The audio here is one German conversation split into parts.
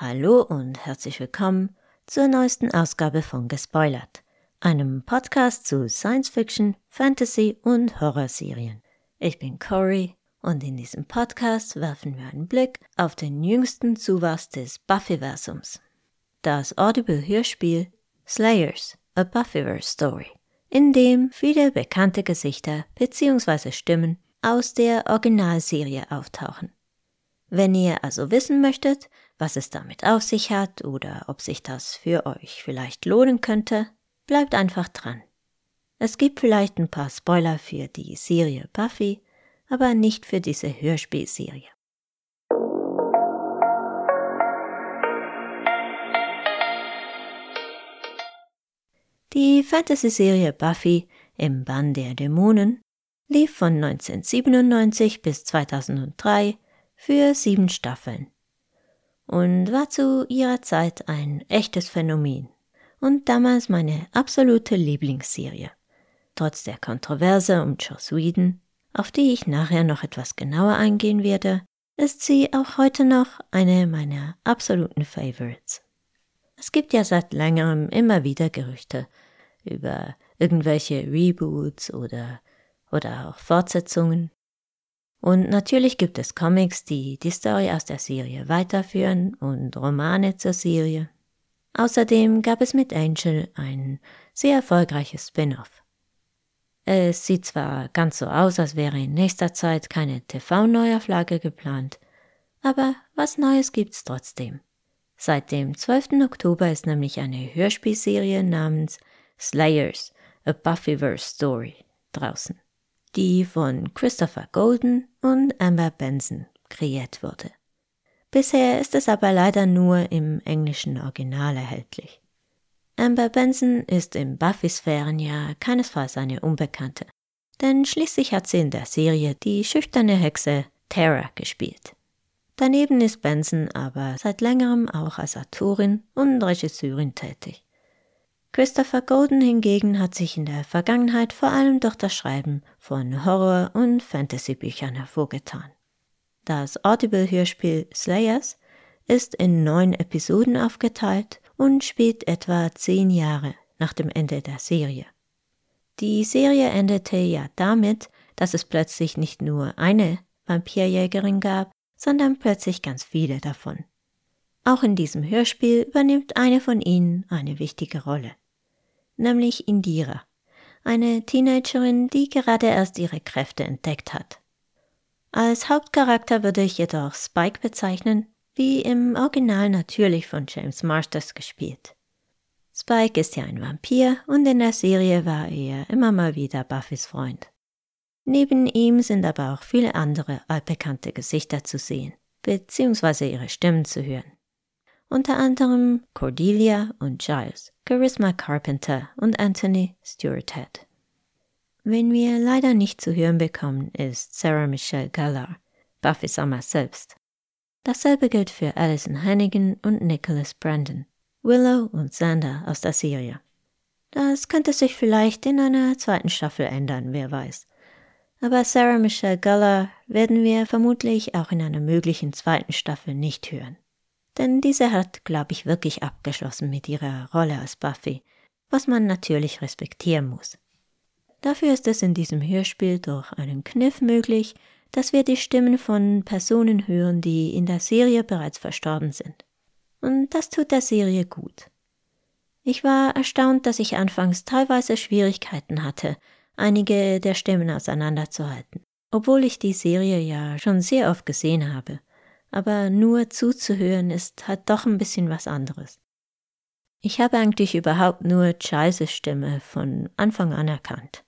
Hallo und herzlich willkommen zur neuesten Ausgabe von Gespoilert, einem Podcast zu Science Fiction, Fantasy und Horrorserien. Ich bin Cory und in diesem Podcast werfen wir einen Blick auf den jüngsten Zuwachs des Buffyversums. Das Audible-Hörspiel Slayers, A Buffyverse Story, in dem viele bekannte Gesichter bzw. Stimmen aus der Originalserie auftauchen. Wenn ihr also wissen möchtet, was es damit auf sich hat oder ob sich das für euch vielleicht lohnen könnte, bleibt einfach dran. Es gibt vielleicht ein paar Spoiler für die Serie Buffy, aber nicht für diese Hörspielserie. Die Fantasy-Serie Buffy im Bann der Dämonen lief von 1997 bis 2003 für sieben Staffeln und war zu ihrer Zeit ein echtes Phänomen und damals meine absolute Lieblingsserie. Trotz der Kontroverse um Joss Whedon, auf die ich nachher noch etwas genauer eingehen werde, ist sie auch heute noch eine meiner absoluten Favorites. Es gibt ja seit längerem immer wieder Gerüchte über irgendwelche Reboots oder, oder auch Fortsetzungen. Und natürlich gibt es Comics, die die Story aus der Serie weiterführen und Romane zur Serie. Außerdem gab es mit Angel ein sehr erfolgreiches Spin-off. Es sieht zwar ganz so aus, als wäre in nächster Zeit keine TV-Neuauflage geplant, aber was Neues gibt's trotzdem. Seit dem 12. Oktober ist nämlich eine Hörspielserie namens Slayers, A Buffyverse Story draußen die von Christopher Golden und Amber Benson kreiert wurde. Bisher ist es aber leider nur im englischen Original erhältlich. Amber Benson ist im Buffy-Sphären ja keinesfalls eine Unbekannte, denn schließlich hat sie in der Serie die schüchterne Hexe Tara gespielt. Daneben ist Benson aber seit längerem auch als Autorin und Regisseurin tätig. Christopher Golden hingegen hat sich in der Vergangenheit vor allem durch das Schreiben von Horror- und Fantasy-Büchern hervorgetan. Das Audible-Hörspiel Slayers ist in neun Episoden aufgeteilt und spielt etwa zehn Jahre nach dem Ende der Serie. Die Serie endete ja damit, dass es plötzlich nicht nur eine Vampirjägerin gab, sondern plötzlich ganz viele davon. Auch in diesem Hörspiel übernimmt eine von ihnen eine wichtige Rolle nämlich Indira, eine Teenagerin, die gerade erst ihre Kräfte entdeckt hat. Als Hauptcharakter würde ich jedoch Spike bezeichnen, wie im Original natürlich von James Marsters gespielt. Spike ist ja ein Vampir und in der Serie war er immer mal wieder Buffys Freund. Neben ihm sind aber auch viele andere altbekannte Gesichter zu sehen, beziehungsweise ihre Stimmen zu hören unter anderem Cordelia und Giles, Charisma Carpenter und Anthony Stewart Head. Wen wir leider nicht zu hören bekommen, ist Sarah Michelle Gellar, Buffy Summer selbst. Dasselbe gilt für Alison Hannigan und Nicholas Brandon, Willow und Xander aus der Serie. Das könnte sich vielleicht in einer zweiten Staffel ändern, wer weiß. Aber Sarah Michelle Gellar werden wir vermutlich auch in einer möglichen zweiten Staffel nicht hören denn diese hat, glaube ich, wirklich abgeschlossen mit ihrer Rolle als Buffy, was man natürlich respektieren muss. Dafür ist es in diesem Hörspiel durch einen Kniff möglich, dass wir die Stimmen von Personen hören, die in der Serie bereits verstorben sind. Und das tut der Serie gut. Ich war erstaunt, dass ich anfangs teilweise Schwierigkeiten hatte, einige der Stimmen auseinanderzuhalten, obwohl ich die Serie ja schon sehr oft gesehen habe aber nur zuzuhören ist halt doch ein bisschen was anderes. Ich habe eigentlich überhaupt nur Giles Stimme von Anfang an erkannt.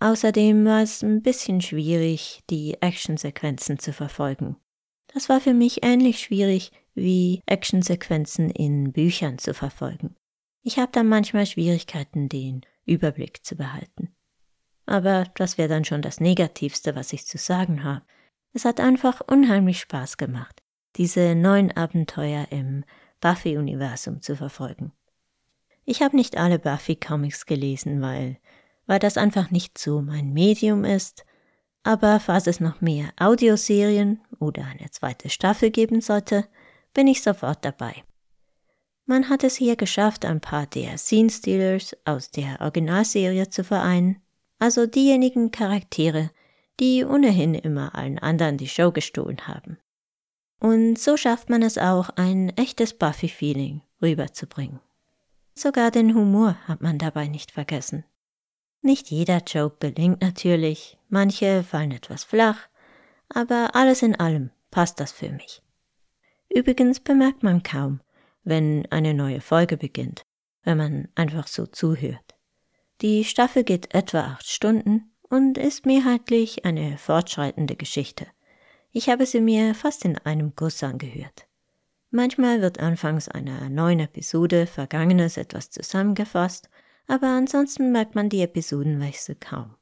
Außerdem war es ein bisschen schwierig, die Actionsequenzen zu verfolgen. Das war für mich ähnlich schwierig wie Actionsequenzen in Büchern zu verfolgen. Ich habe da manchmal Schwierigkeiten, den Überblick zu behalten. Aber das wäre dann schon das Negativste, was ich zu sagen habe. Es hat einfach unheimlich Spaß gemacht, diese neuen Abenteuer im Buffy-Universum zu verfolgen. Ich habe nicht alle Buffy-Comics gelesen, weil, weil das einfach nicht so mein Medium ist, aber falls es noch mehr Audioserien oder eine zweite Staffel geben sollte, bin ich sofort dabei. Man hat es hier geschafft, ein paar der Scene Stealers aus der Originalserie zu vereinen, also diejenigen Charaktere, die ohnehin immer allen anderen die Show gestohlen haben. Und so schafft man es auch, ein echtes Buffy-Feeling rüberzubringen. Sogar den Humor hat man dabei nicht vergessen. Nicht jeder Joke gelingt natürlich, manche fallen etwas flach, aber alles in allem passt das für mich. Übrigens bemerkt man kaum, wenn eine neue Folge beginnt, wenn man einfach so zuhört. Die Staffel geht etwa acht Stunden und ist mehrheitlich eine fortschreitende Geschichte. Ich habe sie mir fast in einem Guss angehört. Manchmal wird anfangs einer neuen Episode Vergangenes etwas zusammengefasst, aber ansonsten merkt man die Episodenwechsel kaum.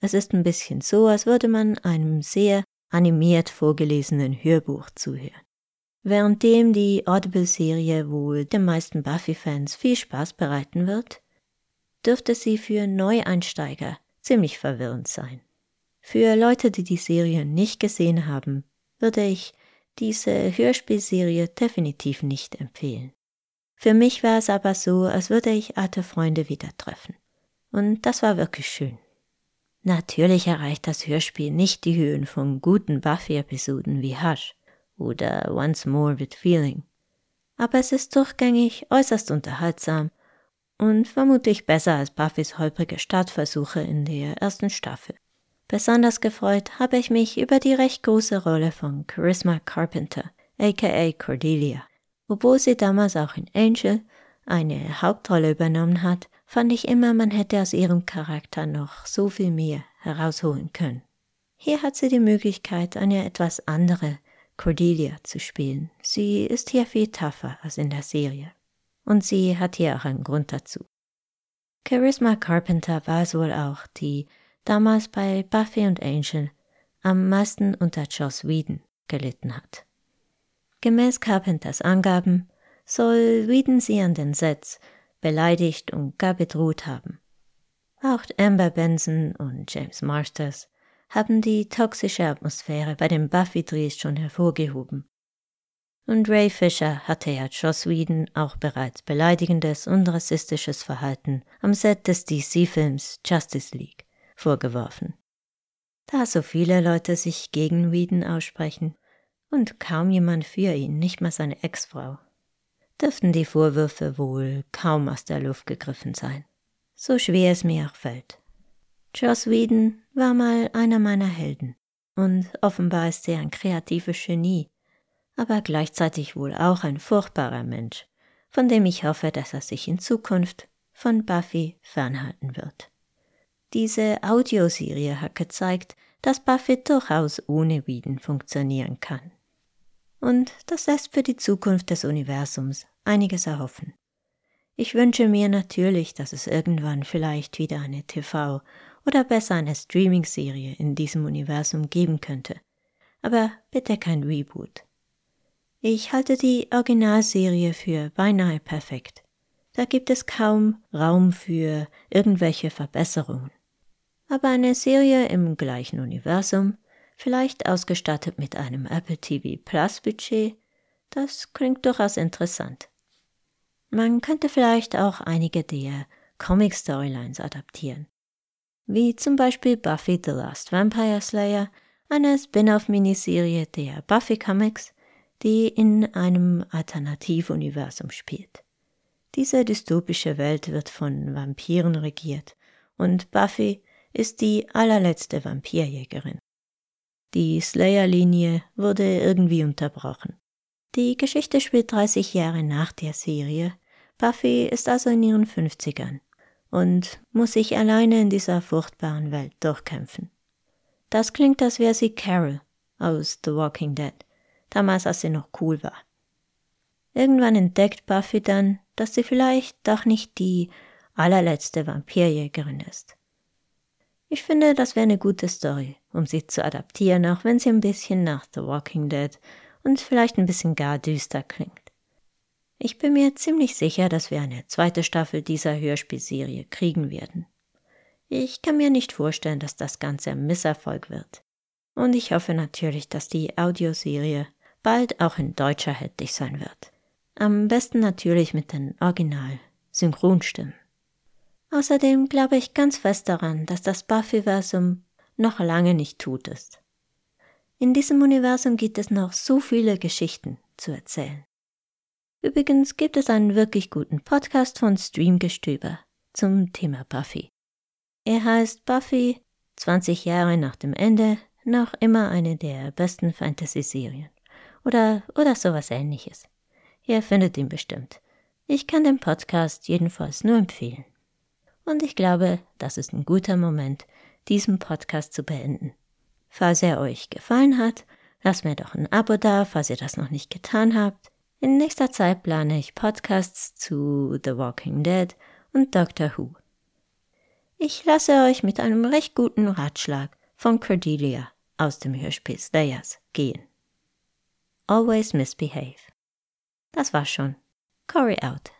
Es ist ein bisschen so, als würde man einem sehr animiert vorgelesenen Hörbuch zuhören. Währenddem die Audible-Serie wohl den meisten Buffy-Fans viel Spaß bereiten wird, dürfte sie für Neueinsteiger ziemlich verwirrend sein. Für Leute, die die Serie nicht gesehen haben, würde ich diese Hörspielserie definitiv nicht empfehlen. Für mich war es aber so, als würde ich alte Freunde wieder treffen. Und das war wirklich schön. Natürlich erreicht das Hörspiel nicht die Höhen von guten Buffy-Episoden wie Hush oder Once More with Feeling. Aber es ist durchgängig äußerst unterhaltsam und vermutlich besser als Buffys holprige Startversuche in der ersten Staffel. Besonders gefreut habe ich mich über die recht große Rolle von Charisma Carpenter, aka Cordelia. Obwohl sie damals auch in Angel eine Hauptrolle übernommen hat, fand ich immer, man hätte aus ihrem Charakter noch so viel mehr herausholen können. Hier hat sie die Möglichkeit, eine etwas andere, Cordelia zu spielen. Sie ist hier viel tougher als in der Serie. Und sie hat hier auch einen Grund dazu. Charisma Carpenter war es wohl auch, die damals bei Buffy und Angel am meisten unter Joss Whedon gelitten hat. Gemäß Carpenters Angaben soll Whedon sie an den Sets beleidigt und gar bedroht haben. Auch Amber Benson und James Masters haben die toxische Atmosphäre bei den Buffy-Drehs schon hervorgehoben. Und Ray Fisher hatte ja Joss Whedon auch bereits beleidigendes und rassistisches Verhalten am Set des DC-Films Justice League vorgeworfen. Da so viele Leute sich gegen Whedon aussprechen und kaum jemand für ihn, nicht mal seine Ex-Frau, dürften die Vorwürfe wohl kaum aus der Luft gegriffen sein. So schwer es mir auch fällt. Joss Whedon war mal einer meiner Helden. Und offenbar ist er ein kreatives Genie, aber gleichzeitig wohl auch ein furchtbarer Mensch, von dem ich hoffe, dass er sich in Zukunft von Buffy fernhalten wird. Diese Audioserie hat gezeigt, dass Buffy durchaus ohne Whedon funktionieren kann. Und das lässt für die Zukunft des Universums einiges erhoffen. Ich wünsche mir natürlich, dass es irgendwann vielleicht wieder eine TV- oder besser eine Streaming-Serie in diesem Universum geben könnte. Aber bitte kein Reboot. Ich halte die Originalserie für beinahe perfekt. Da gibt es kaum Raum für irgendwelche Verbesserungen. Aber eine Serie im gleichen Universum, vielleicht ausgestattet mit einem Apple TV Plus Budget, das klingt durchaus interessant. Man könnte vielleicht auch einige der Comic Storylines adaptieren wie zum Beispiel Buffy the Last Vampire Slayer, eine Spin-off-Miniserie der Buffy Comics, die in einem Alternativuniversum spielt. Diese dystopische Welt wird von Vampiren regiert und Buffy ist die allerletzte Vampirjägerin. Die Slayer-Linie wurde irgendwie unterbrochen. Die Geschichte spielt 30 Jahre nach der Serie. Buffy ist also in ihren 50ern und muss sich alleine in dieser furchtbaren Welt durchkämpfen. Das klingt, als wäre sie Carol aus The Walking Dead, damals als sie noch cool war. Irgendwann entdeckt Buffy dann, dass sie vielleicht doch nicht die allerletzte Vampirjägerin ist. Ich finde, das wäre eine gute Story, um sie zu adaptieren, auch wenn sie ein bisschen nach The Walking Dead und vielleicht ein bisschen gar düster klingt. Ich bin mir ziemlich sicher, dass wir eine zweite Staffel dieser Hörspielserie kriegen werden. Ich kann mir nicht vorstellen, dass das Ganze ein Misserfolg wird. Und ich hoffe natürlich, dass die Audioserie bald auch in Deutsch erhältlich sein wird. Am besten natürlich mit den Original-Synchronstimmen. Außerdem glaube ich ganz fest daran, dass das Buffyversum noch lange nicht tot ist. In diesem Universum gibt es noch so viele Geschichten zu erzählen. Übrigens gibt es einen wirklich guten Podcast von Streamgestöber zum Thema Buffy. Er heißt Buffy, 20 Jahre nach dem Ende, noch immer eine der besten Fantasy-Serien. Oder, oder sowas ähnliches. Ihr findet ihn bestimmt. Ich kann den Podcast jedenfalls nur empfehlen. Und ich glaube, das ist ein guter Moment, diesen Podcast zu beenden. Falls er euch gefallen hat, lasst mir doch ein Abo da, falls ihr das noch nicht getan habt. In nächster Zeit plane ich Podcasts zu The Walking Dead und Doctor Who. Ich lasse euch mit einem recht guten Ratschlag von Cordelia aus dem Hörspiel Slayers gehen. Always misbehave. Das war's schon. Cory out.